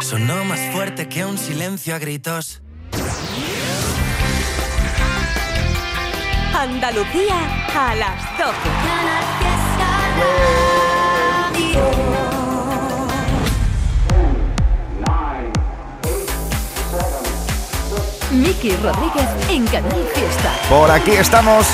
sonó más fuerte que un silencio a gritos. Andalucía a las 12. Miki Rodríguez en Canal Fiesta. Por aquí estamos.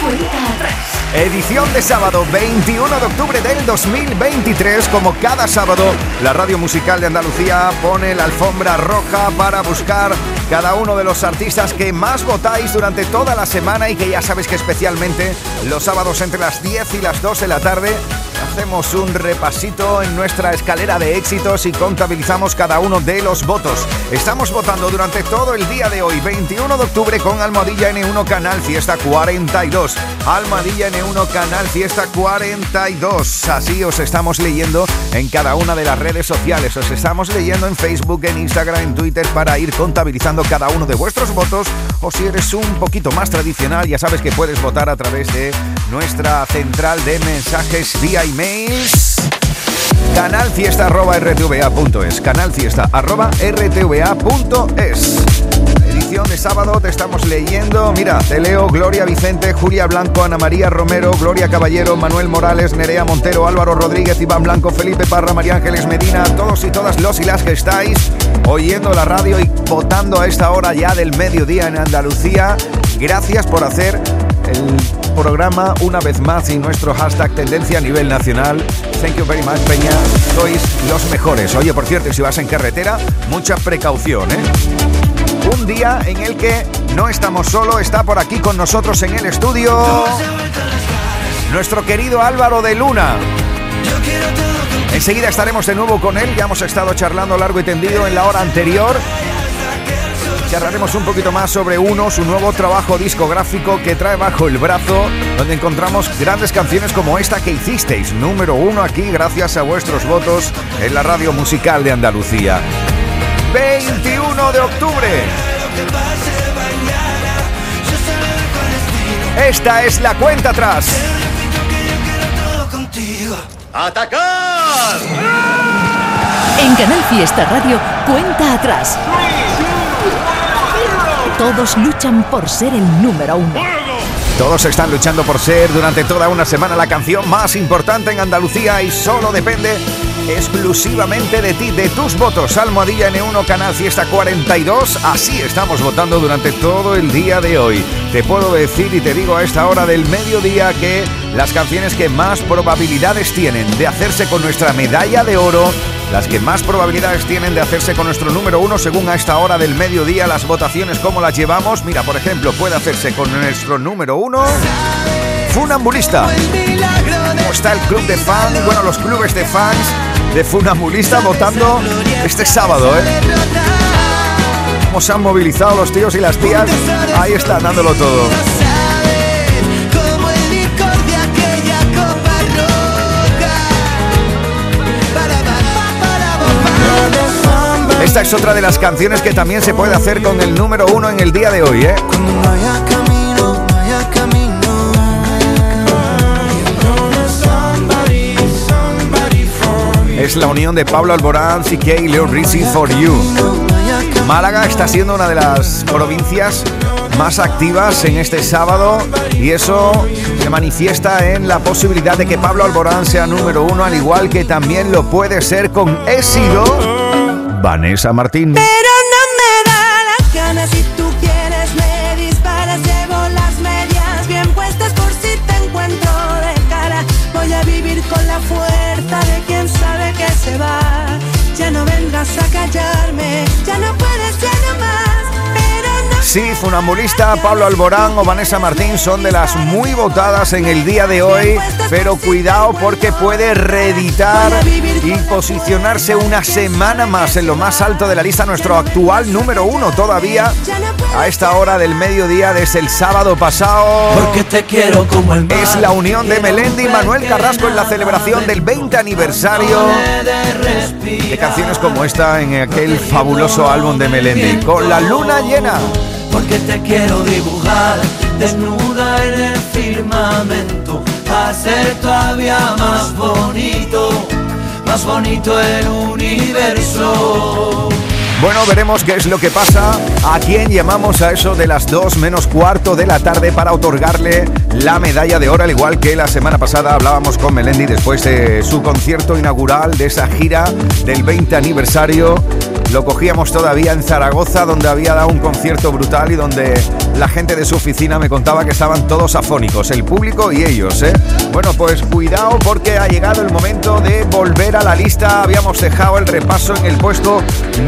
Cuenta atrás. Edición de sábado 21 de octubre del 2023. Como cada sábado, la Radio Musical de Andalucía pone la alfombra roja para buscar cada uno de los artistas que más votáis durante toda la semana y que ya sabéis que especialmente los sábados entre las 10 y las 2 de la tarde hacemos un repasito en nuestra escalera de éxitos y contabilizamos cada uno de los votos. Estamos votando durante todo el día de hoy, 21 de octubre, con Almohadilla N1 Canal Fiesta 42. Almohadilla N1 Canal Fiesta 42. Así os estamos leyendo en cada una de las redes sociales. Os estamos leyendo en Facebook, en Instagram, en Twitter para ir contabilizando cada uno de vuestros votos. O si eres un poquito más tradicional, ya sabes que puedes votar a través de nuestra central de mensajes vía emails. Canalfiesta.rtva.es Canalfiesta.rtva.es Edición de sábado te estamos leyendo. Mira, te leo Gloria Vicente, Julia Blanco, Ana María Romero, Gloria Caballero, Manuel Morales, Nerea Montero, Álvaro Rodríguez, Iván Blanco, Felipe Parra, María Ángeles Medina, todos y todas los y las que estáis oyendo la radio y votando a esta hora ya del mediodía en Andalucía. Gracias por hacer el programa una vez más y nuestro hashtag tendencia a nivel nacional. Thank you very much, Peña. Sois los mejores. Oye, por cierto, si vas en carretera, mucha precaución, ¿eh? Un día en el que no estamos solo, está por aquí con nosotros en el estudio nuestro querido Álvaro de Luna. Enseguida estaremos de nuevo con él, ya hemos estado charlando largo y tendido en la hora anterior charlaremos un poquito más sobre uno, su nuevo trabajo discográfico que trae bajo el brazo, donde encontramos grandes canciones como esta que hicisteis, número uno aquí gracias a vuestros votos en la radio musical de Andalucía. 21 de octubre. Esta es la cuenta atrás. ¡Atacar! En Canal Fiesta Radio, cuenta atrás. Todos luchan por ser el número uno. Todos están luchando por ser durante toda una semana la canción más importante en Andalucía y solo depende exclusivamente de ti, de tus votos. Almohadilla N1 Canal Fiesta 42. Así estamos votando durante todo el día de hoy. Te puedo decir y te digo a esta hora del mediodía que las canciones que más probabilidades tienen de hacerse con nuestra medalla de oro las que más probabilidades tienen de hacerse con nuestro número uno según a esta hora del mediodía las votaciones cómo las llevamos. Mira, por ejemplo, puede hacerse con nuestro número uno Funambulista. ¿Cómo está el club de fans? Bueno, los clubes de fans de Funambulista votando este sábado, ¿eh? Cómo se han movilizado los tíos y las tías. Ahí están dándolo todo. Esta es otra de las canciones que también se puede hacer con el número uno en el día de hoy, ¿eh? Es la unión de Pablo Alborán, CK y Leon Rizzi for You. Málaga está siendo una de las provincias más activas en este sábado y eso se manifiesta en la posibilidad de que Pablo Alborán sea número uno, al igual que también lo puede ser con Ésido Vanessa Martín. Pero no me da las ganas si tú quieres me disparas, llevo las medias bien puestas por si te encuentro de cara. Voy a vivir con la fuerza de quien sabe que se va. Ya no vengas a callarme, ya no puedes, ya no más. Sí, Funambulista, Pablo Alborán o Vanessa Martín son de las muy votadas en el día de hoy, pero cuidado porque puede reeditar y posicionarse una semana más en lo más alto de la lista nuestro actual número uno todavía a esta hora del mediodía desde el sábado pasado. Porque te quiero como el Es la unión de Melendi y Manuel Carrasco en la celebración del 20 aniversario de canciones como esta en aquel fabuloso álbum de Melendi, con la luna llena porque te quiero dibujar desnuda en el firmamento, a ser todavía más bonito. más bonito del universo. Bueno, veremos qué es lo que pasa. ¿A quién llamamos a eso de las 2 menos cuarto de la tarde para otorgarle la medalla de oro? Al igual que la semana pasada hablábamos con Melendi después de su concierto inaugural de esa gira del 20 aniversario lo cogíamos todavía en Zaragoza, donde había dado un concierto brutal y donde la gente de su oficina me contaba que estaban todos afónicos, el público y ellos, ¿eh? Bueno, pues cuidado porque ha llegado el momento de volver a la lista. Habíamos dejado el repaso en el puesto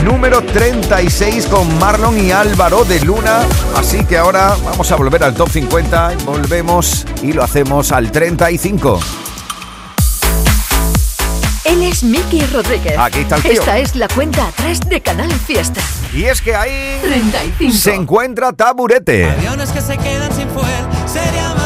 número 36 con Marlon y Álvaro de Luna. Así que ahora vamos a volver al top 50, volvemos y lo hacemos al 35. Él es Miki Rodríguez. Aquí está el tío. Esta es la cuenta atrás de Canal Fiesta. Y es que ahí 35. se encuentra Taburete. Aviones que se quedan sin fuel, sería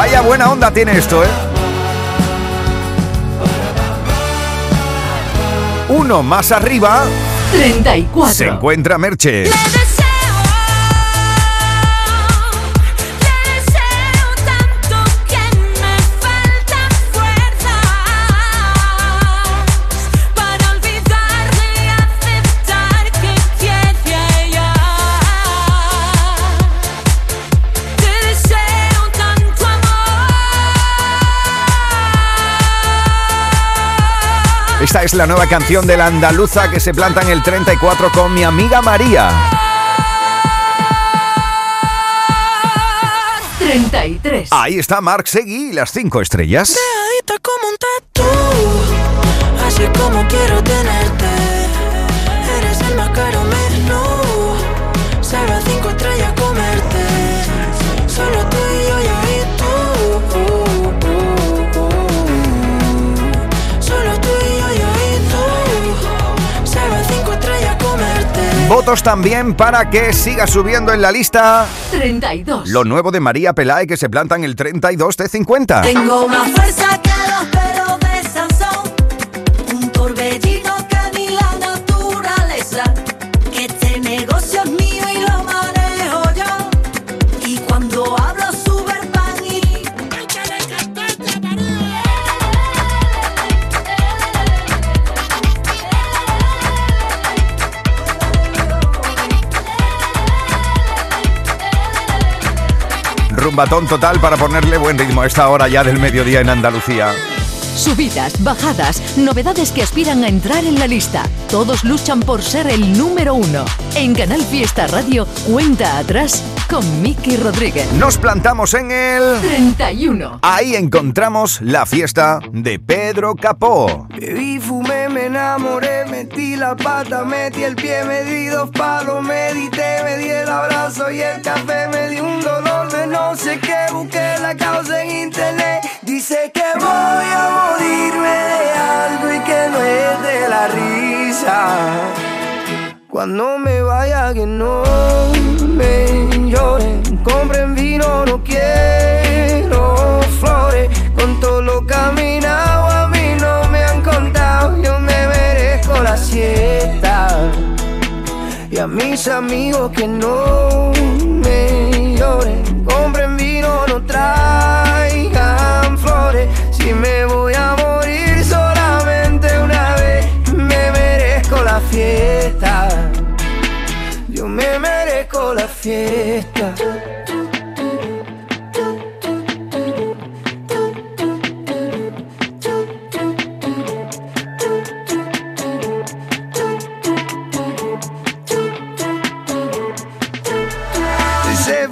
Vaya buena onda tiene esto, ¿eh? Uno más arriba 34. se encuentra Merche. Esta es la nueva canción de la andaluza que se planta en el 34 con mi amiga María. 33. Ahí está Mark Seguí y las cinco estrellas. Pegadita como un tatu, así como quiero tenerte. Votos también para que siga subiendo en la lista 32. lo nuevo de María Pelae que se planta en el 32 de 50. Tengo más fuerza que Rumbatón total para ponerle buen ritmo a esta hora ya del mediodía en Andalucía. Subidas, bajadas, novedades que aspiran a entrar en la lista. Todos luchan por ser el número uno. En Canal Fiesta Radio, cuenta atrás con Miki Rodríguez. Nos plantamos en el... 31. Ahí encontramos la fiesta de Pedro Capó. Bebí, fumé, me enamoré, metí la pata, metí el pie, me di dos palos, medité, me di el abrazo y el café, me di un dolor de no sé qué, busqué la causa en internet. Dice que voy a morirme de algo y que no es de la risa. Cuando me vaya que no me lloren, compren vino, no quiero flores. Con todo lo caminado a mí no me han contado, yo me merezco la siesta. Y a mis amigos que no me lloren, compren vino, no traigan flores. Si me voy a morir fiesta. Se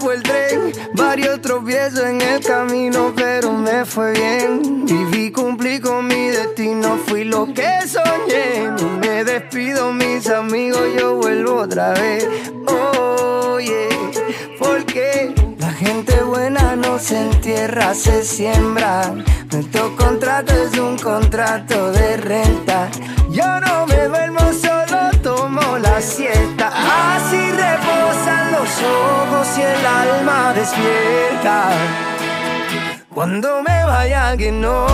varios tropiezos en el camino, pero me fue bien. Viví, cumplí con mi destino, fui lo que soñé. Me despido, mis amigos, yo vuelvo otra vez. Gente buena no se entierra, se siembra. Nuestro contrato es un contrato de renta. Yo no me duermo, solo tomo la siesta. Así reposan los ojos si el alma despierta. Cuando me vaya que no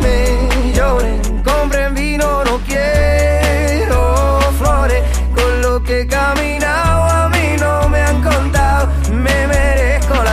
me lloren, compren vino, no quiero flores. Con lo que he caminado a mí no me han contado,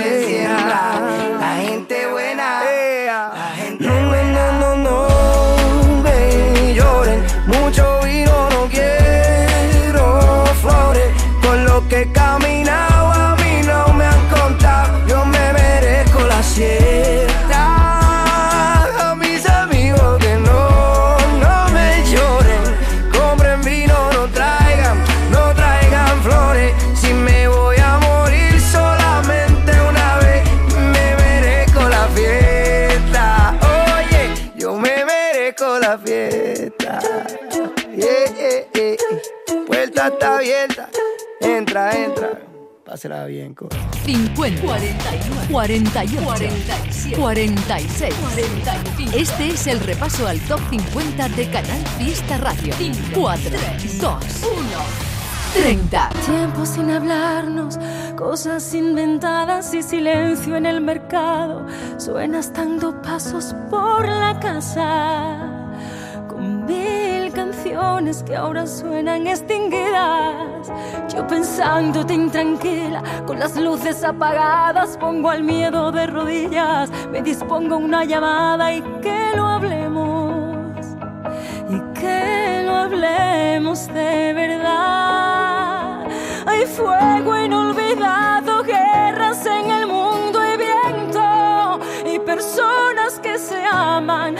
entierra, la fiesta. Yeah, yeah, yeah. Puerta está abierta. Entra, entra. Pásela bien, co. 50, 49, 48, 47, 46, 45. Este es el repaso al top 50 de Canal Fiesta Radio. 4, 2, 1, 30. Tiempo sin hablarnos, cosas inventadas y silencio en el mercado. Suenas dando pasos por la casa. Con mil canciones que ahora suenan extinguidas. Yo pensándote intranquila, con las luces apagadas, pongo al miedo de rodillas. Me dispongo una llamada y que lo hablemos y que lo hablemos de verdad. Hay fuego inolvidado, guerras en el mundo y viento y personas que se aman.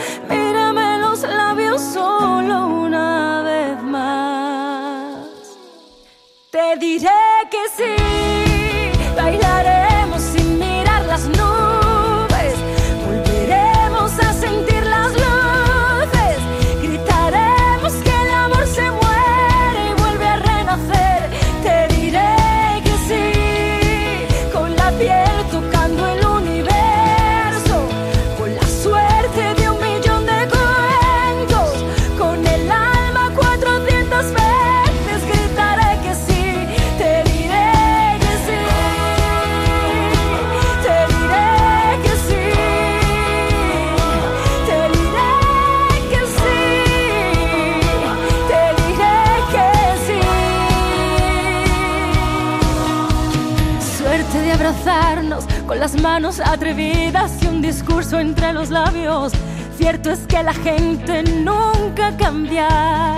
Con las manos atrevidas y un discurso entre los labios. Cierto es que la gente nunca cambia.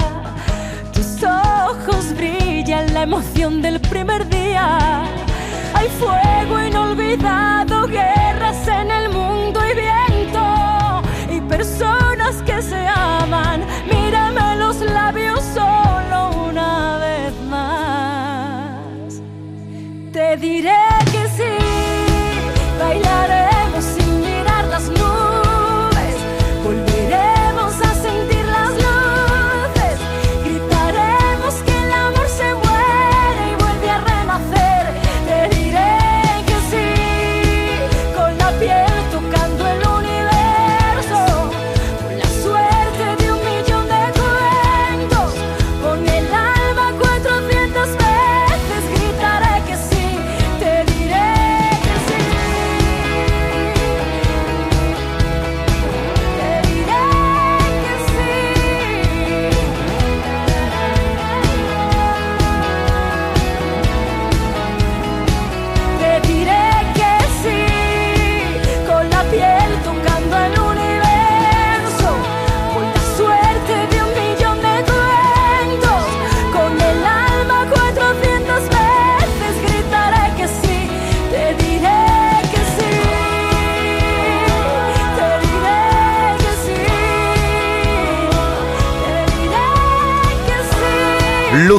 Tus ojos brillan la emoción del primer día. Hay fuego inolvidado, guerras en el mundo y viento. Y personas que se aman. Mírame los labios solo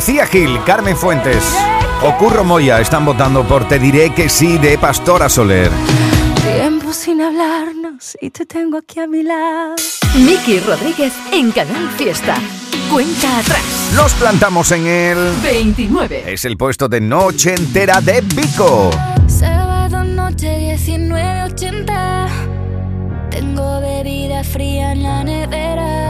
Lucía Gil, Carmen Fuentes. O Curro Moya están votando por Te diré que sí de Pastora Soler. Tiempo sin hablarnos y te tengo aquí a mi lado. Miki Rodríguez en Canal Fiesta. Cuenta atrás. Nos plantamos en el 29. Es el puesto de Noche Entera de Vico. Sábado noche 19.80. Tengo bebida fría en la nevera.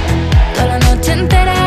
noche entera.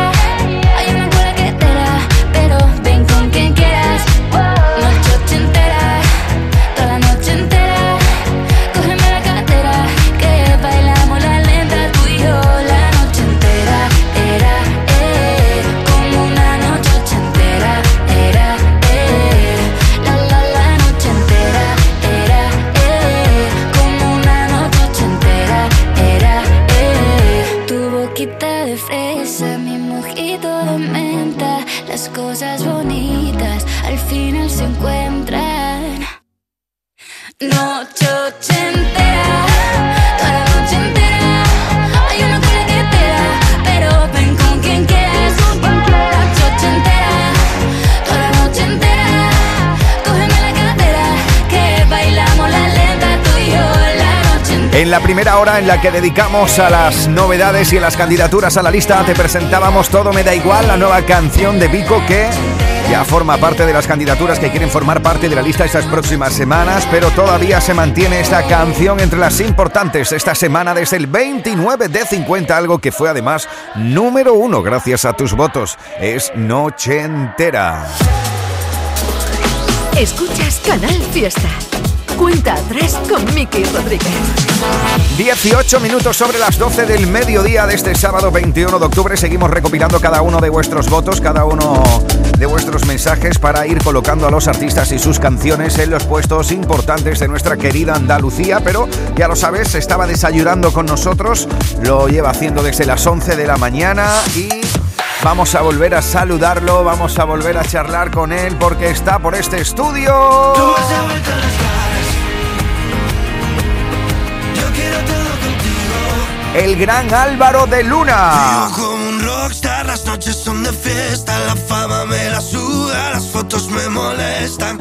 En la primera hora en la que dedicamos a las novedades y a las candidaturas a la lista, te presentábamos Todo me da igual, la nueva canción de Vico que ya forma parte de las candidaturas que quieren formar parte de la lista estas próximas semanas, pero todavía se mantiene esta canción entre las importantes esta semana desde el 29 de 50, algo que fue además número uno gracias a tus votos. Es Noche Entera. Escuchas Canal Fiesta. Cuenta atrás con Miki Rodríguez. 18 minutos sobre las 12 del mediodía de este sábado 21 de octubre. Seguimos recopilando cada uno de vuestros votos, cada uno de vuestros mensajes para ir colocando a los artistas y sus canciones en los puestos importantes de nuestra querida Andalucía. Pero ya lo sabes, estaba desayunando con nosotros, lo lleva haciendo desde las 11 de la mañana y vamos a volver a saludarlo, vamos a volver a charlar con él porque está por este estudio. El gran Álvaro de Luna. Vivo como un rockstar, las noches son de fiesta, la fama me la suda, las fotos me molestan.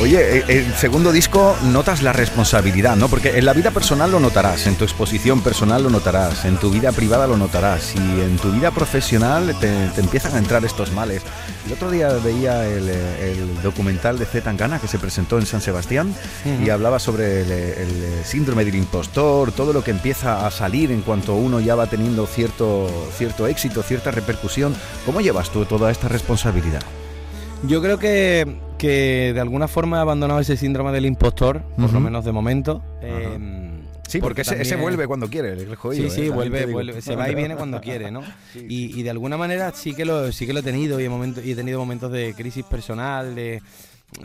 Oye, eh, el segundo disco notas la responsabilidad, ¿no? Porque en la vida personal lo notarás, en tu exposición personal lo notarás, en tu vida privada lo notarás y en tu vida profesional te, te empiezan a entrar estos males. El otro día veía el, eh, el documental de Z Tangana que se presentó en San Sebastián y hablaba sobre el, el síndrome del impostor, todo lo que empieza a salir en cuanto uno ya va teniendo cierto, cierto éxito, cierta repercusión. ¿Cómo llevas tú toda esta responsabilidad? Yo creo que, que de alguna forma he abandonado ese síndrome del impostor, por lo menos de momento. Eh, Sí, porque, ese, ese también- vuelve cuando quiere, el Sí, sí, ¿eh? También vuelve, digo. se va y viene cuando quiere, ¿no? Y, y de alguna manera sí que lo, sí que lo he tenido y he tenido momentos de crisis personal, de,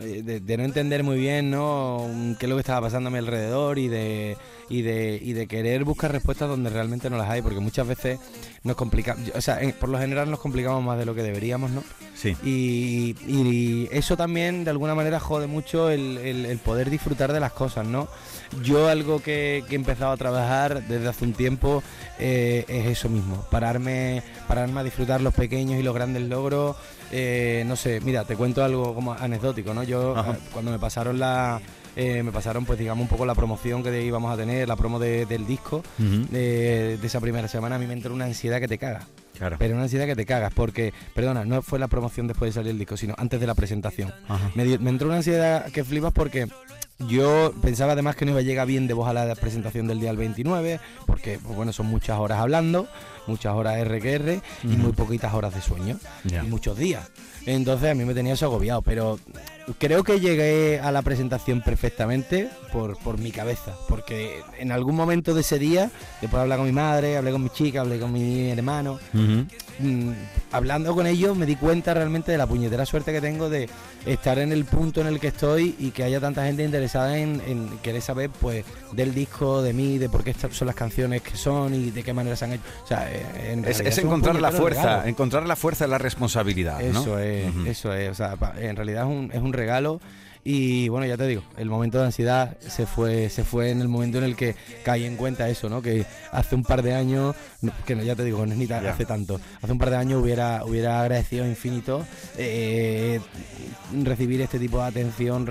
eh, de, de no entender muy bien, ¿no? qué es lo que estaba pasando a mi alrededor y de, y de, y de querer buscar respuestas donde realmente no las hay, porque muchas veces nos complicamos, o sea, en- por lo general nos complicamos más de lo que deberíamos, ¿no? Sí. Y, y eso también de alguna manera jode mucho el, el- el poder disfrutar de las cosas, ¿no? Yo algo que, que he empezado a trabajar desde hace un tiempo eh, es eso mismo, pararme, pararme a disfrutar los pequeños y los grandes logros. eh, no sé, mira, te cuento algo como anecdótico, ¿no? Yo Ajá. eh, cuando me pasaron la... eh, me pasaron pues digamos un poco la promoción que íbamos a tener, la promo de- del disco, de, de esa primera semana, a mí me entró una ansiedad que te caga. Claro. Pero una ansiedad que te cagas, porque, perdona, no fue la promoción después de salir el disco, sino antes de la presentación. Me, dio- me entró una ansiedad que flipas porque yo pensaba además que no iba a llegar bien de voz a la presentación del día del 29, porque, pues bueno, son muchas horas hablando, muchas horas RQR y muy poquitas horas de sueño, y muchos días. Entonces a mí me tenía eso agobiado, pero creo que llegué a la presentación perfectamente por, por mi cabeza, porque en algún momento de ese día, después de hablar con mi madre, hablé con mi chica, hablé con mi hermano, mm, hablando con ellos me di cuenta realmente de la puñetera suerte que tengo de estar en el punto en el que estoy y que haya tanta gente interesada en, en querer saber pues del disco, de mí, de por qué son las canciones que son y de qué manera se han hecho. O sea, en Es, es encontrar la fuerza, regalo. encontrar la fuerza de la responsabilidad, ¿no? Eso es, Ujú. eso es. O sea, pa- en realidad es un, es un regalo. Y bueno, ya te digo, el momento de ansiedad se fue, se fue en el momento en el que caí en cuenta eso, ¿no? Que hace un par de años, no, que no, ya te digo, no es ni Ya. hace tanto, hace un par de años hubiera, hubiera agradecido infinito eh, recibir este tipo de atención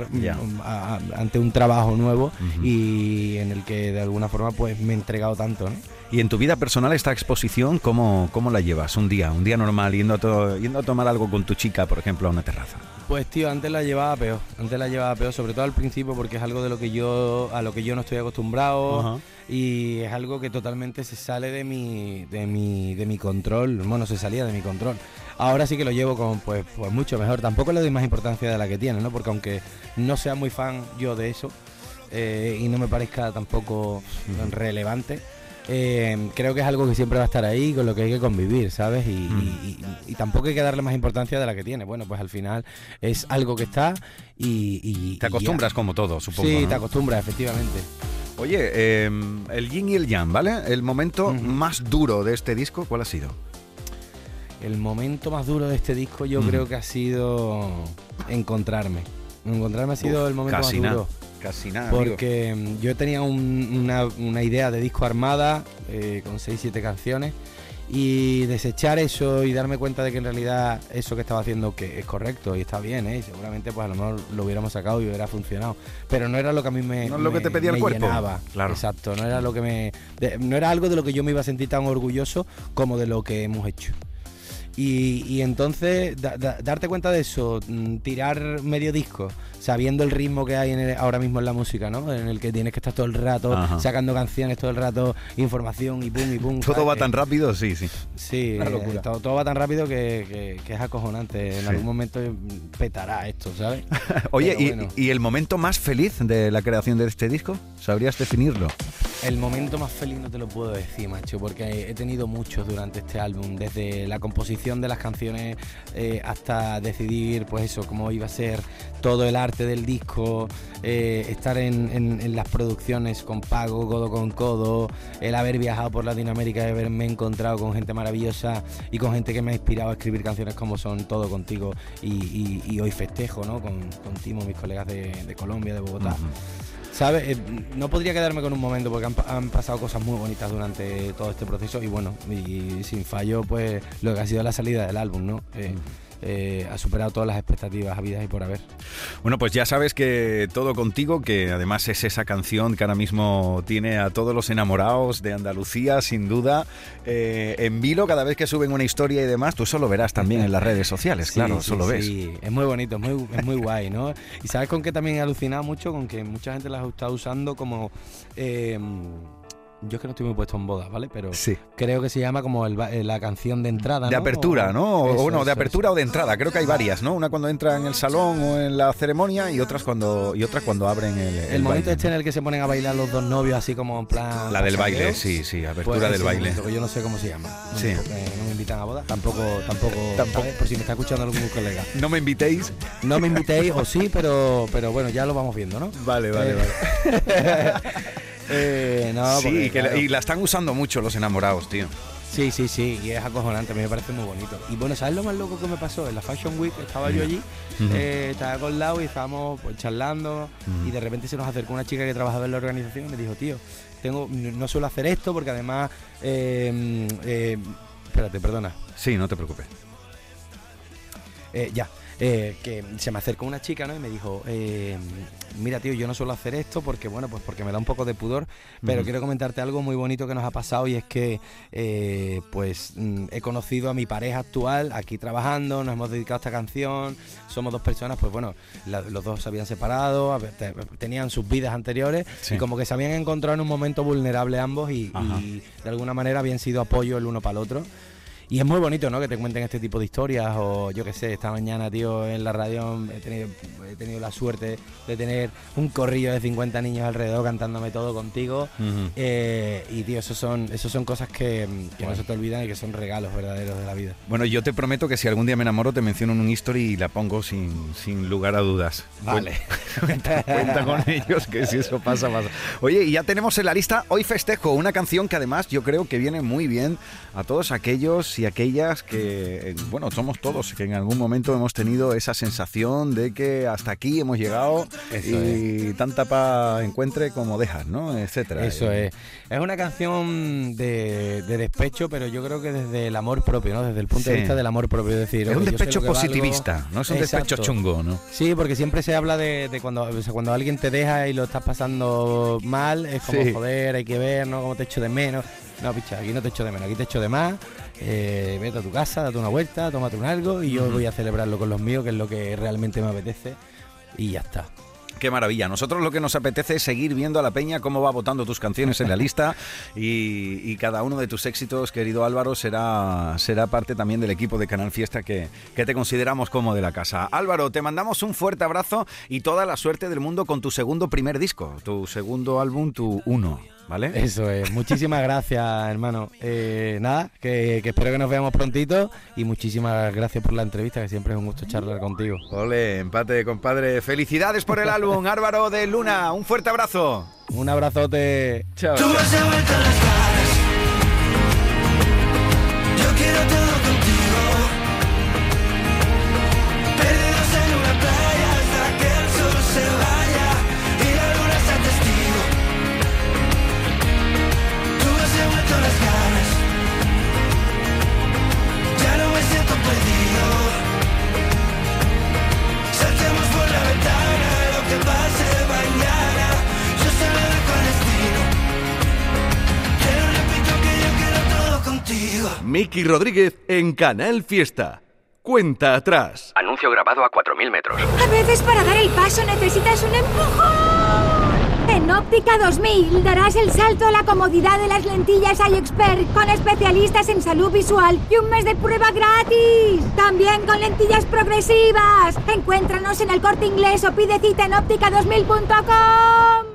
a- a- ante un trabajo nuevo y en el que de alguna forma pues me he entregado tanto, ¿no? Y en tu vida personal esta exposición, ¿cómo, cómo la llevas? Un día, un día normal, yendo a, to- yendo a tomar algo con tu chica, por ejemplo, a una terraza. Pues tío, antes la llevaba peor, antes la llevaba peor, sobre todo al principio porque es algo de lo que yo a lo que yo no estoy acostumbrado y es algo que totalmente se sale de mi de mi de mi control, bueno, se salía de mi control. Ahora sí que lo llevo con pues pues mucho mejor, tampoco le doy más importancia de la que tiene, ¿no? Porque aunque no sea muy fan yo de eso eh, y no me parezca tampoco relevante, eh, creo que es algo que siempre va a estar ahí, con lo que hay que convivir, ¿sabes? Y, y- y- y tampoco hay que darle más importancia de la que tiene. Bueno, pues al final es algo que está y... Te acostumbras como todo, supongo. Sí, ¿no? te acostumbras, efectivamente. Oye, eh, el yin y el yang, ¿vale? El momento más duro de este disco, ¿cuál ha sido? El momento más duro de este disco yo creo que ha sido encontrarme. Encontrarme ha sido Uf, el momento más duro. Casi nada. Porque mm, yo tenía un- una, una idea de disco armada eh, con 6-7 canciones y desechar eso y darme cuenta de que en realidad eso que estaba haciendo que es correcto y está bien, ¿eh? y seguramente pues a lo mejor lo hubiéramos sacado y hubiera funcionado, pero no era lo que a mí me, No es lo que te pedía el cuerpo. llenaba. Claro. Exacto, no era lo que me de- no era algo de lo que yo me iba a sentir tan orgulloso como de lo que hemos hecho. Y, y entonces da- da- darte cuenta de eso, mm, tirar medio disco, sabiendo el ritmo que hay en el- ahora mismo en la música, ¿no? En el que tienes que estar todo el rato Ajá. sacando canciones, todo el rato información y pum y pum. Todo ¿sabes? va Que- tan rápido, sí, sí. Sí, eh, todo, todo va tan rápido que, que- que es acojonante. En Sí. algún momento petará esto, ¿sabes? Oye, y, bueno. y el momento más feliz de la creación de este disco? ¿Sabrías definirlo? El momento más feliz no te lo puedo decir, macho, porque he tenido muchos durante este álbum, desde la composición de las canciones eh, hasta decidir, pues eso, cómo iba a ser todo el arte del disco, eh, estar en, en- en las producciones con Pago, codo con codo, el haber viajado por Latinoamérica y haberme encontrado con gente maravillosa y con gente que me ha inspirado a escribir canciones como son Todo Contigo y, y- y hoy festejo, ¿no? Con, con Timo, mis colegas de, de Colombia, de Bogotá. ¿Sabes? Eh, no podría quedarme con un momento porque han pasado cosas muy bonitas durante todo este proceso y bueno, y sin fallo, pues lo que ha sido la salida del álbum, ¿no? Eh, eh, ha superado todas las expectativas habidas y por haber. Bueno, pues ya sabes que todo contigo, que además es esa canción que ahora mismo tiene a todos los enamorados de Andalucía, sin duda. Eh, en vilo, cada vez que suben una historia y demás, tú eso lo verás también en las redes sociales, Sí, claro, sí, eso lo ves. sí. es muy bonito, es muy, es muy guay, ¿no? Y sabes con qué también he alucinado mucho, con que mucha gente las está usando como... eh, yo es que no estoy muy puesto en bodas, ¿vale? Pero Sí. creo que se llama como el eh, la canción de entrada, De ¿no? apertura, ¿no? O, Eso, bueno, de apertura eso. o de entrada. Creo que hay varias, ¿no? Una cuando entra en el salón o en la ceremonia y otras cuando y otras cuando abren el, El, momento baile. este en el que se ponen a bailar los dos novios así como en plan... La del baile, sí, sí, apertura pues del ese baile. momento, que yo no sé cómo se llama. No, Sí. me- porque no me invitan a boda. Tampoco, tampoco, Tampoco. ¿sabes? Por si me está escuchando algún colega. No me invitéis. No me invitéis, o sí, pero, pero bueno, ya lo vamos viendo, ¿no? Vale, vale, Eh, vale. eh, no, sí, porque, que la- y la están usando mucho los enamorados, tío. sí, sí, sí, y es acojonante, a mí me parece muy bonito. Y bueno, ¿sabes lo más loco que me pasó? En la Fashion Week estaba yo allí, eh, estaba con Lau y estábamos pues, charlando y de repente se nos acercó una chica que trabajaba en la organización y me dijo, tío, tengo, no suelo hacer esto porque además... eh, eh, espérate, perdona. Sí, no te preocupes. Eh, ya, eh, que se me acercó una chica, ¿no? Y me dijo, eh, mira, tío, yo no suelo hacer esto porque, bueno, pues porque me da un poco de pudor, pero quiero comentarte algo muy bonito que nos ha pasado y es que, eh, pues, mm, he conocido a mi pareja actual aquí trabajando, nos hemos dedicado a esta canción, somos dos personas, pues bueno, la- los dos se habían separado, tenían sus vidas anteriores Sí. y como que se habían encontrado en un momento vulnerable ambos y, y de alguna manera habían sido apoyo el uno para el otro. Y es muy bonito, ¿no? Que te cuenten este tipo de historias o yo qué sé, esta mañana, tío, en la radio he tenido, he tenido la suerte de tener un corrillo de 50 niños alrededor cantándome todo contigo. Eh, y, tío, esos son, esos son cosas que, que no se te olvidan y que son regalos verdaderos de la vida. Bueno, yo te prometo que si algún día me enamoro te menciono en un history y la pongo sin, sin lugar a dudas. Vale. Cuenta, cuenta con ellos que si eso pasa, pasa. Oye, y ya tenemos en la lista Hoy Festejo, una canción que además yo creo que viene muy bien a todos aquellos y aquellas que, eh, bueno, somos todos, que en algún momento hemos tenido esa sensación de que hasta aquí hemos llegado Eso y tanta pa encuentre como dejas, ¿no? Etcétera. Eso es. Es una canción de, de despecho, pero yo creo que desde el amor propio, ¿no? Desde el punto de vista del amor propio. Es decir, Es un despecho valgo. positivista, no es un despecho chungo, ¿no? Sí, porque siempre se habla de, de cuando, o sea, cuando alguien te deja y lo estás pasando mal, es como Sí. joder, hay que ver, ¿no? Como te echo de menos. No, picha, aquí no te echo de menos, aquí te echo de más. Eh, vete a tu casa, date una vuelta, tómate un algo y yo voy a celebrarlo con los míos, que es lo que realmente me apetece. Y ya está. Qué maravilla. Nosotros lo que nos apetece es seguir viendo a la peña cómo va votando tus canciones en la lista y, y cada uno de tus éxitos, querido Álvaro, será, será parte también del equipo de Canal Fiesta que, que te consideramos como de la casa. Álvaro, te mandamos un fuerte abrazo y toda la suerte del mundo con tu segundo primer disco, tu segundo álbum, tu uno, ¿vale? Eso es. Muchísimas gracias, hermano. Eh, nada, que, que espero que nos veamos prontito y muchísimas gracias por la entrevista, que siempre es un gusto charlar contigo. Ole, empate, compadre. Felicidades por el álbum, Álvaro de Luna. Un fuerte abrazo. Un abrazote. Chao. Tú las. Yo quiero todo contigo. Miki Rodríguez en Canal Fiesta. Cuenta atrás. Anuncio grabado a 4.000 metros. A veces para dar el paso necesitas un empujón. En Óptica 2000 darás el salto a la comodidad de las lentillas iExpert con especialistas en salud visual y un mes de prueba gratis. También con lentillas progresivas. Encuéntranos en el corte inglés o pide cita en óptica2000.com.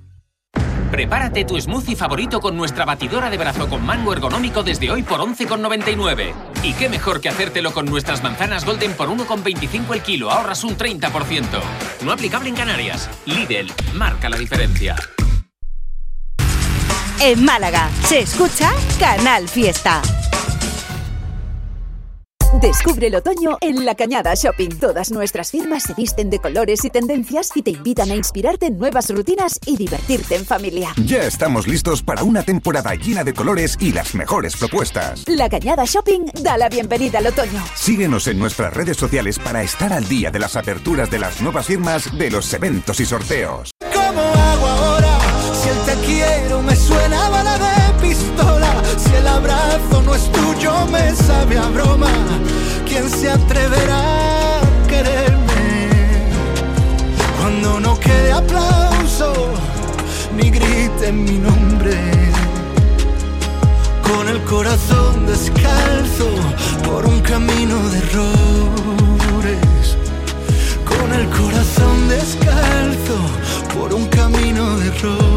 Prepárate tu smoothie favorito con nuestra batidora de brazo con mango ergonómico desde hoy por 11,99. Y qué mejor que hacértelo con nuestras manzanas Golden por 1,25 el kilo, ahorras un 30%. No aplicable en Canarias. Lidl, marca la diferencia. En Málaga se escucha Canal Fiesta. Descubre el otoño en La Cañada Shopping. Todas nuestras firmas se visten de colores y tendencias y te invitan a inspirarte en nuevas rutinas y divertirte en familia. Ya estamos listos para una temporada llena de colores y las mejores propuestas. La Cañada Shopping da la bienvenida al otoño. Síguenos en nuestras redes sociales para estar al día de las aperturas de las nuevas firmas, de los eventos y sorteos. ¿Cómo hago no es tuyo, me sabe broma. ¿Quién se atreverá a quererme? Cuando no quede aplauso, ni griten mi nombre. Con el corazón descalzo por un camino de errores. Con el corazón descalzo por un camino de errores.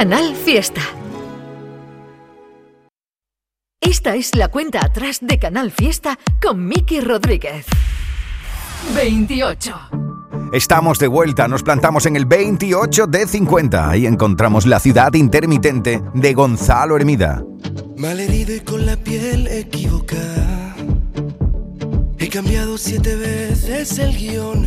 Canal Fiesta. Esta es la cuenta atrás de Canal Fiesta con Miki Rodríguez. 28. Estamos de vuelta, nos plantamos en el 28 de 50. Ahí encontramos la ciudad intermitente de Gonzalo Hermida. Malherido y con la piel equivocada. He cambiado siete veces el guion.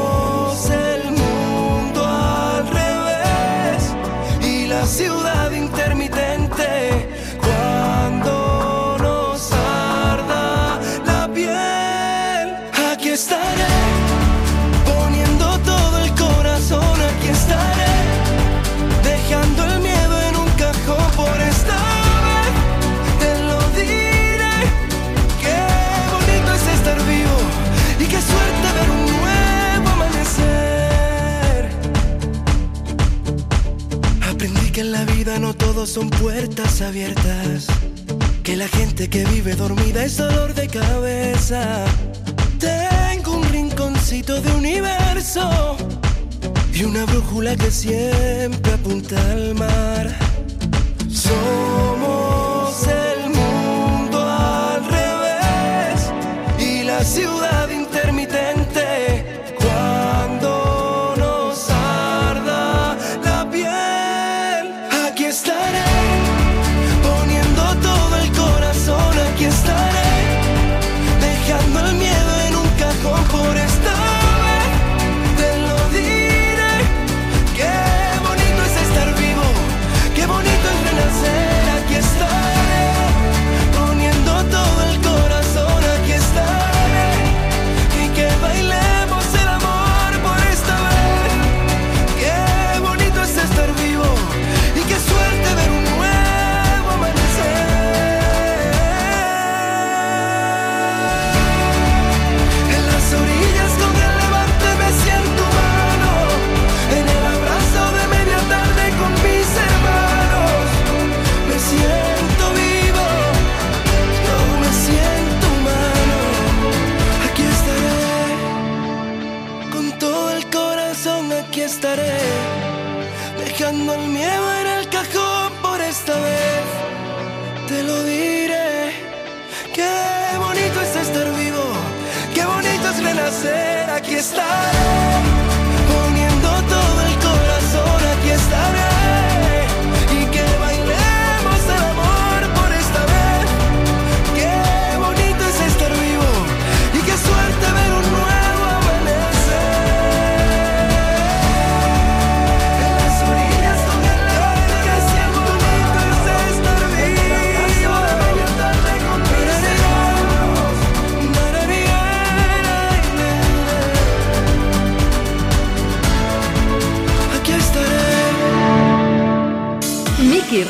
ciudad intermitente. Cuando nos arda la piel, aquí estaré que en la vida no todos son puertas abiertas. Que la gente que vive dormida es dolor de cabeza. Tengo un rinconcito de universo y una brújula que siempre apunta al mar.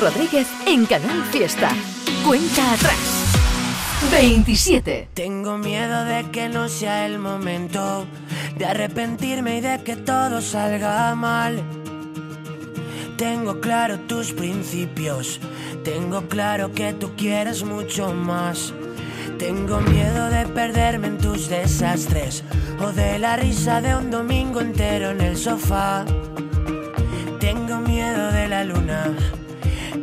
Rodríguez en Canal Fiesta. Cuenta atrás. 27. Tengo miedo de que no sea el momento de arrepentirme y de que todo salga mal. Tengo claro tus principios, Tengo claro que tú quieres mucho más. Tengo miedo de perderme en tus desastres o de la risa de un domingo entero en el sofá. Tengo miedo de la luna,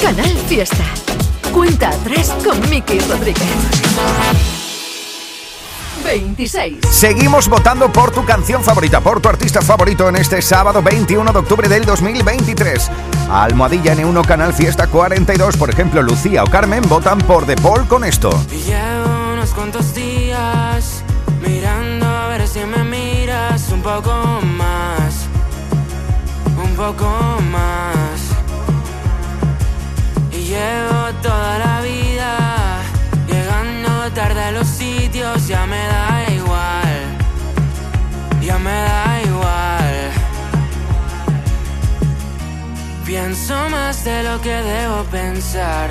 Canal Fiesta. Cuenta atrás con Miki Rodríguez. 26. Seguimos votando por tu canción favorita, por tu artista favorito en este sábado 21 de octubre del 2023. Almohadilla N1 Canal Fiesta 42, por ejemplo, Lucía o Carmen votan por The Paul con esto. Y llevo unos cuantos días mirando a ver si me miras un poco más, un poco más. Llevo toda la vida llegando tarde a los sitios, ya me da igual, ya me da igual. Pienso más de lo que debo pensar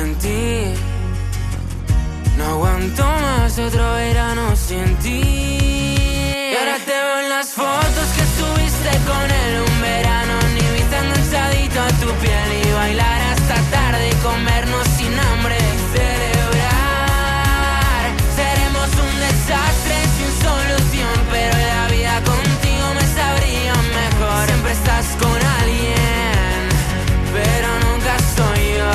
en ti. No aguanto más otro verano sin ti. Y ahora te veo en las fotos que subiste con él un verano. Ni tan enganchadito a tu piel y bailar desastre sin solución, pero la vida contigo me sabría mejor. Siempre estás con alguien, pero nunca soy yo.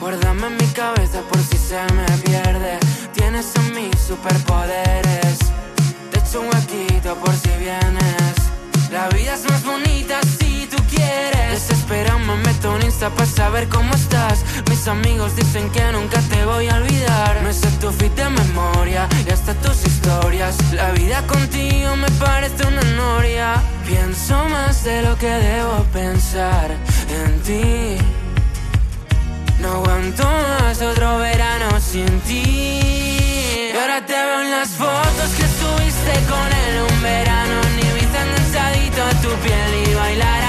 Guárdame en mi cabeza por si se me pierde. Tienes en mí superpoderes. Te echo un huequito por si vienes. La vida es más bonita si Desesperado me meto en Insta para saber cómo estás. Mis amigos dicen que nunca te voy a olvidar. Me sé tu fit de memoria y hasta tus historias. La vida contigo me parece una noria. Pienso más de lo que debo pensar en ti. No aguanto más otro verano sin ti. Y ahora te veo en las fotos que subiste con él un verano. Ni vi tan a tu piel y bailar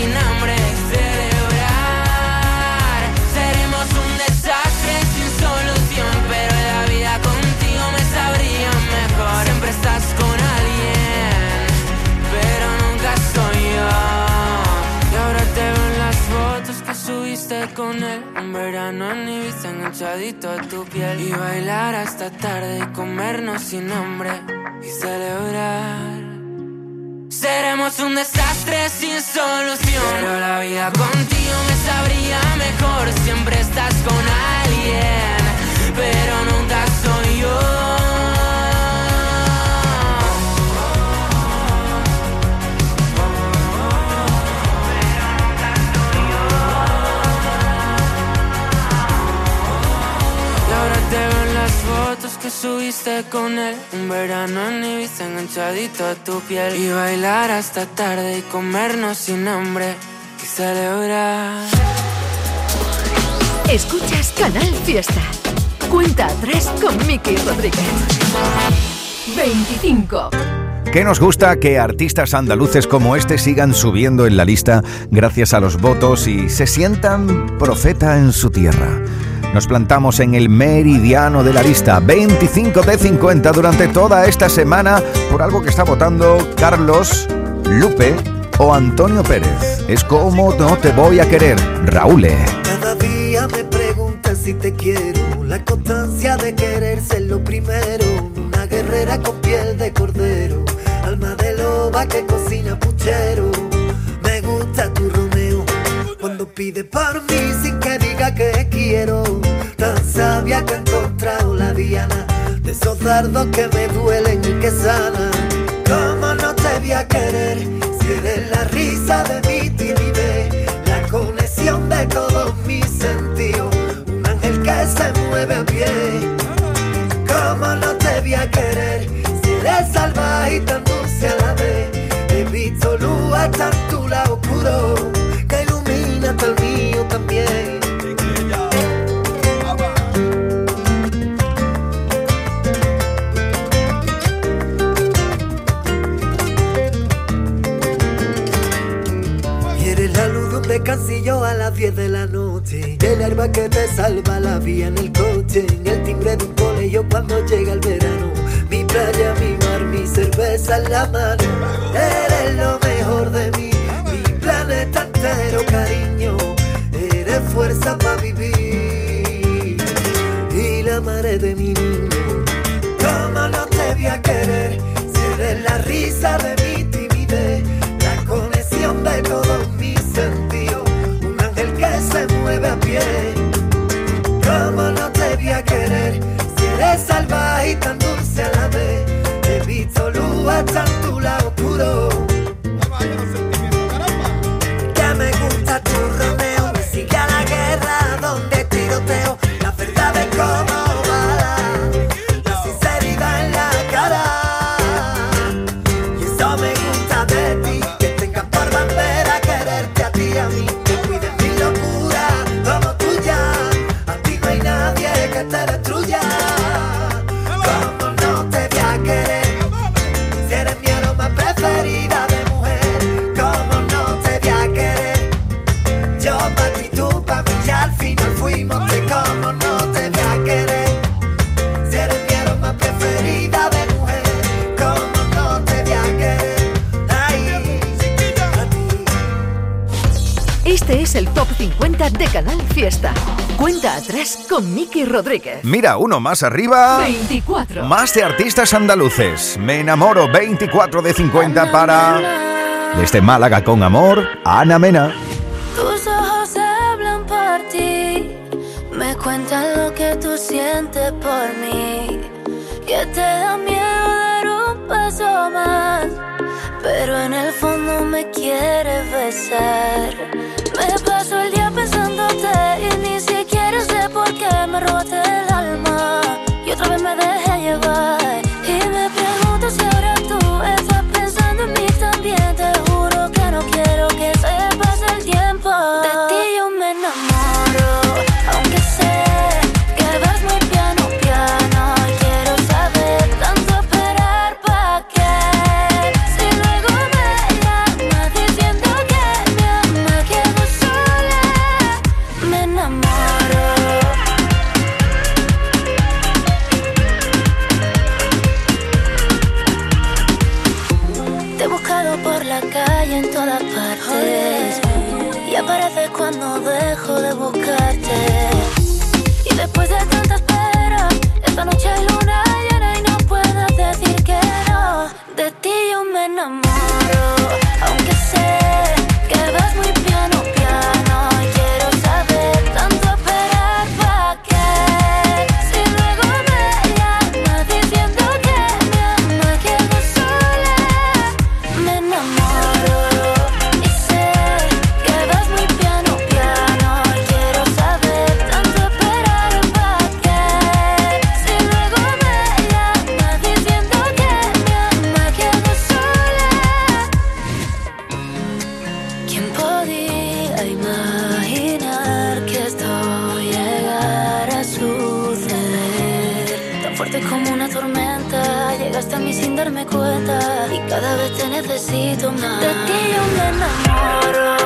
sin hambre celebrar. Seremos un desastre sin solución, pero la vida contigo me sabría mejor. Siempre estás con alguien, pero nunca soy yo. Y ahora te veo en las fotos que subiste con él. Un verano en Ibiza enganchadito a tu piel. Y bailar hasta tarde y comernos sin hambre y celebrar. Seremos un desastre sin solución, pero la vida contigo me sabría mejor. Siempre estás con alguien, pero nunca soy yo. Que subiste con él. Un verano en Ibiza enganchadito a tu piel. Y bailar hasta tarde y comernos sin hambre. Y celebrar. Escuchas Canal Fiesta. Cuenta atrás con Mickey Rodríguez. 25 ¿Qué nos gusta que artistas andaluces como este sigan subiendo en la lista gracias a los votos y se sientan profeta en su tierra? Nos plantamos en el meridiano de la lista 25 de 50 durante toda esta semana por algo que está votando Carlos, Lupe o Antonio Pérez. Es como no te voy a querer, Raúl. Cada día me preguntas si te quiero, la constancia de querer ser lo primero, una guerrera con piel de cordero, alma de loba que cocina puchero. Pide por mí sin que diga que quiero. Tan sabia que he encontrado la diana de esos dardos que me duelen y que sanan. ¿Cómo no te voy a querer si eres la risa de mi timidez? La conexión de todos mis sentidos, un ángel que se mueve a pie. ¿Cómo no te voy a querer si eres salvaje y tan dulce a la vez? He visto luz hasta en tu lado oscuro el mío también. La luz donde cancillo a las 10 de la noche. El herba que te salva la vía en el coche. El timbre de un colegio cuando llega el verano. Mi playa, mi mar, mi cerveza en la mano. Risa de mi con Miki Rodríguez. Mira, uno más arriba. 24. Más de artistas andaluces. Me enamoro 24 de 50 para. Desde Málaga con amor, Ana Mena. Tus ojos hablan por ti. Me cuentan lo que tú sientes por mí. Que te da miedo dar un paso más. Pero en el fondo me quieres besar. Me paso el día pensándote y ni siquiera me robaste el alma y otra vez me dejé llevar. Darme cuenta y cada vez te necesito más. De ti yo me enamoro,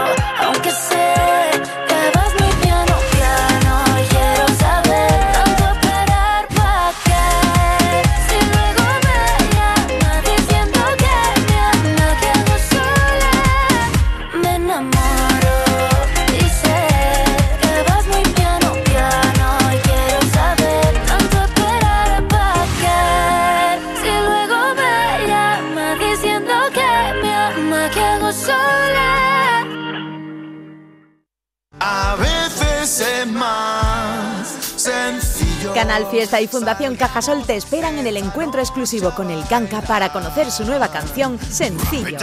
Fiesta y Fundación Cajasol te esperan en el encuentro exclusivo con el Canca para conocer su nueva canción Sencillo.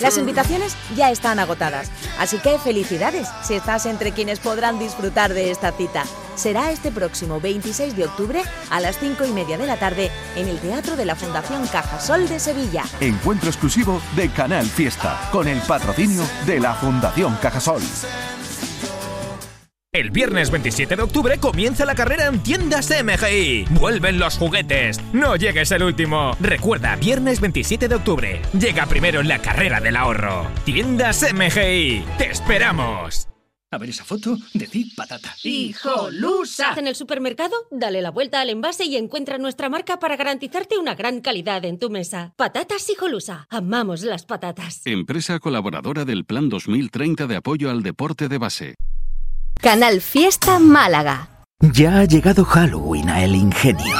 Las invitaciones ya están agotadas, así que felicidades si estás entre quienes podrán disfrutar de esta cita. Será este próximo 26 de octubre a las 5 y media de la tarde en el Teatro de la Fundación Cajasol de Sevilla. Encuentro exclusivo de Canal Fiesta, con el patrocinio de la Fundación Cajasol. El viernes 27 de octubre comienza la carrera en tiendas MGI. Vuelven los juguetes. No llegues el último. Recuerda, viernes 27 de octubre. Llega primero en la carrera del ahorro. Tiendas MGI. Te esperamos. A ver esa foto, decid patata. ¡Hijolusa! En el supermercado, dale la vuelta al envase y encuentra nuestra marca para garantizarte una gran calidad en tu mesa. Patatas Hijolusa. Amamos las patatas. Empresa colaboradora del Plan 2030 de apoyo al deporte de base. Canal Fiesta Málaga. Ya ha llegado Halloween a El Ingenio.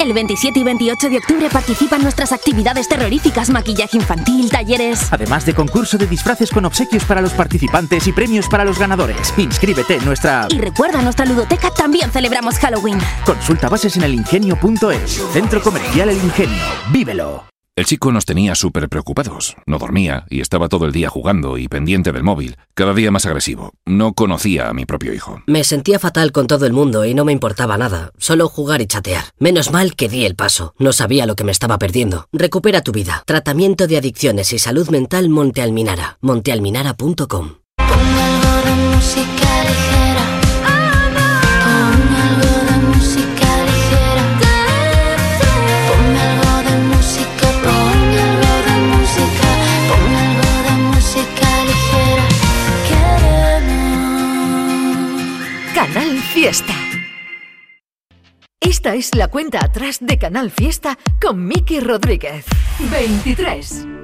El 27 y 28 de octubre participa en nuestras actividades terroríficas, maquillaje infantil, talleres. Además de concurso de disfraces con obsequios para los participantes y premios para los ganadores. Inscríbete en nuestra... Y recuerda, nuestra ludoteca también celebramos Halloween. Consulta bases en elingenio.es. Centro Comercial El Ingenio. Vívelo. El chico nos tenía súper preocupados. No dormía y estaba todo el día jugando y pendiente del móvil, cada día más agresivo. No conocía a mi propio hijo. Me sentía fatal con todo el mundo y no me importaba nada, solo jugar y chatear. Menos mal que di el paso, no sabía lo que me estaba perdiendo. Recupera tu vida. Tratamiento de adicciones y salud mental Monte Alminara. montealminara.com. Esta es la cuenta atrás de Canal Fiesta con Miki Rodríguez. 23.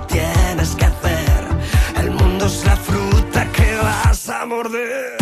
a morder.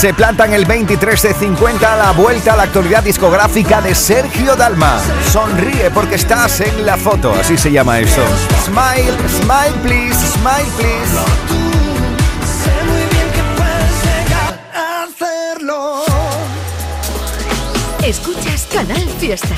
Se plantan el 23 de 50 a la vuelta a la actualidad discográfica de Sergio Dalma. Sonríe porque estás en la foto, así se llama eso. Smile, smile please, smile please. Escuchas Canal Fiesta.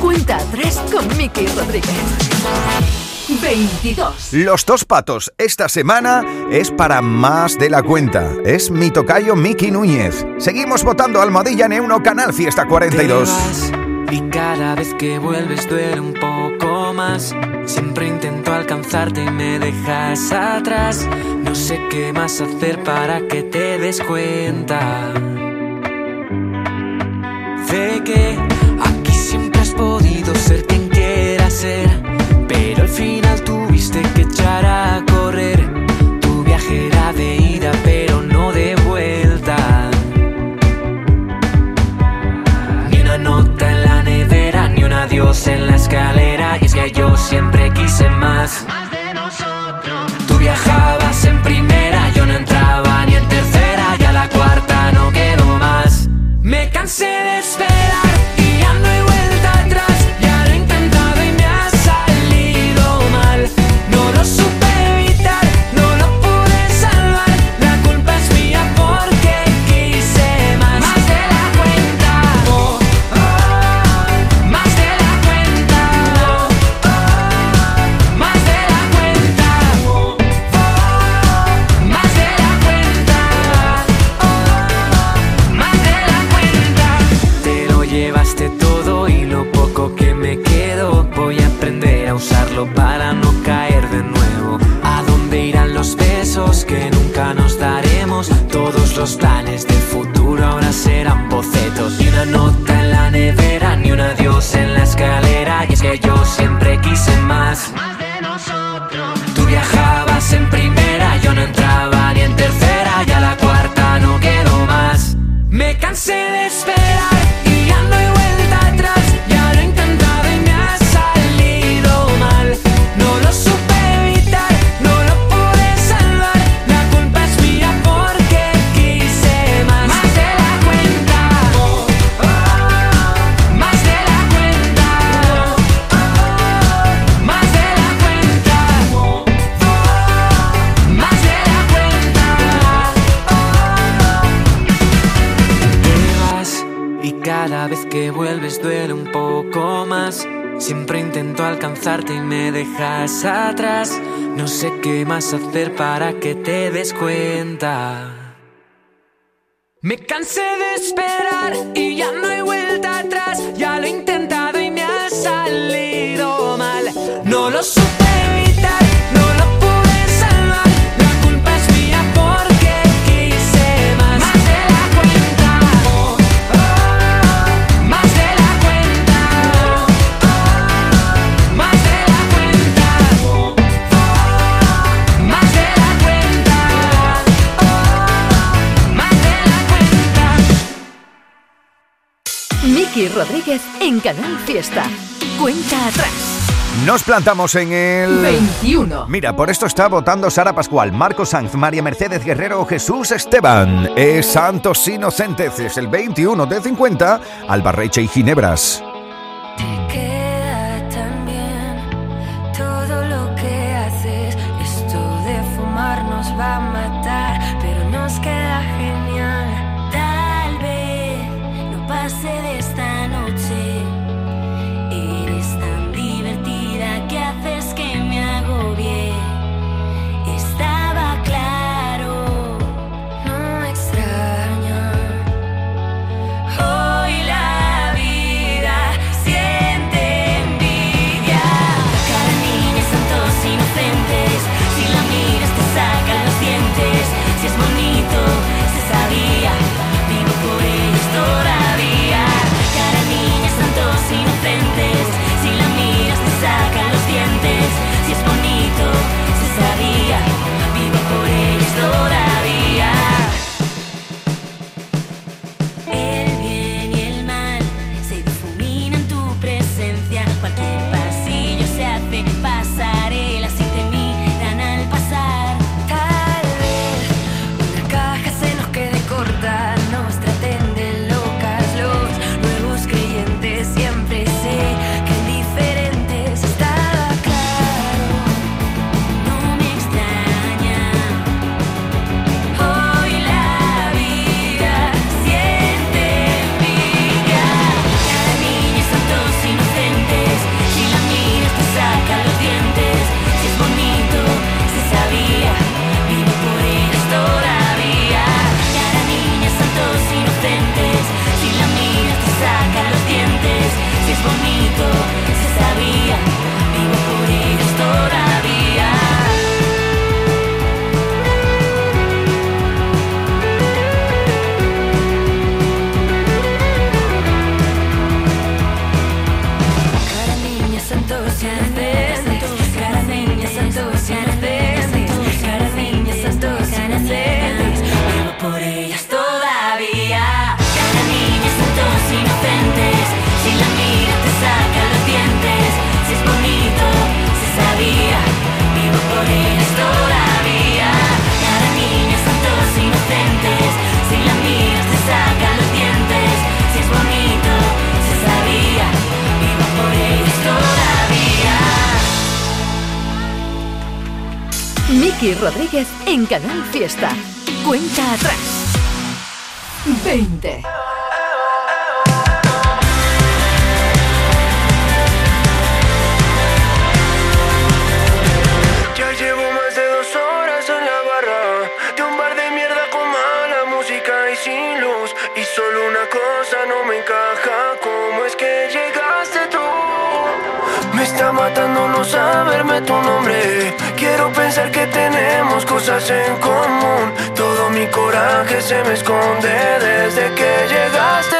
Cuenta atrás con Miki Rodríguez. 22. Los dos patos esta semana es para más de la cuenta. Es mi tocayo Miki Núñez. Seguimos votando Almohadilla N1 Canal Fiesta 42. Y cada vez que vuelves duele un poco más. Siempre intento alcanzarte y me dejas atrás. No sé qué más hacer para que te des cuenta. De que aquí siempre has podido ser ser. Pero al final tuviste que echar a correr. Tu viaje era de ida, pero no de vuelta. Ni una nota en la nevera, ni un adiós en la escalera. Y es que yo siempre quise más. Tú viajabas en primera, yo no entraba ni en tercera. Y a la cuarta no quedó más. Me cansé de esperar usarlo para no caer de nuevo. ¿A dónde irán los besos que nunca nos daremos? Todos los planes del futuro ahora serán bocetos. Ni una nota en la nevera, ni un adiós en la escalera. Y es que yo siempre quise más. Tú viajabas y me dejas atrás. No sé qué más hacer para que te des cuenta. Me cansé de esperar y ya no hay vuelta Rodríguez en Canal Fiesta. Cuenta atrás. Nos plantamos en el 21. Mira, por esto está votando Sara Pascual, Marco Sanz, María Mercedes Guerrero Jesús Esteban. Es Santos Inocentes, es el 21 de 50, Albarreche y Ginebras. Canal Fiesta. que tenemos cosas en común. Todo mi coraje se me esconde desde que llegaste.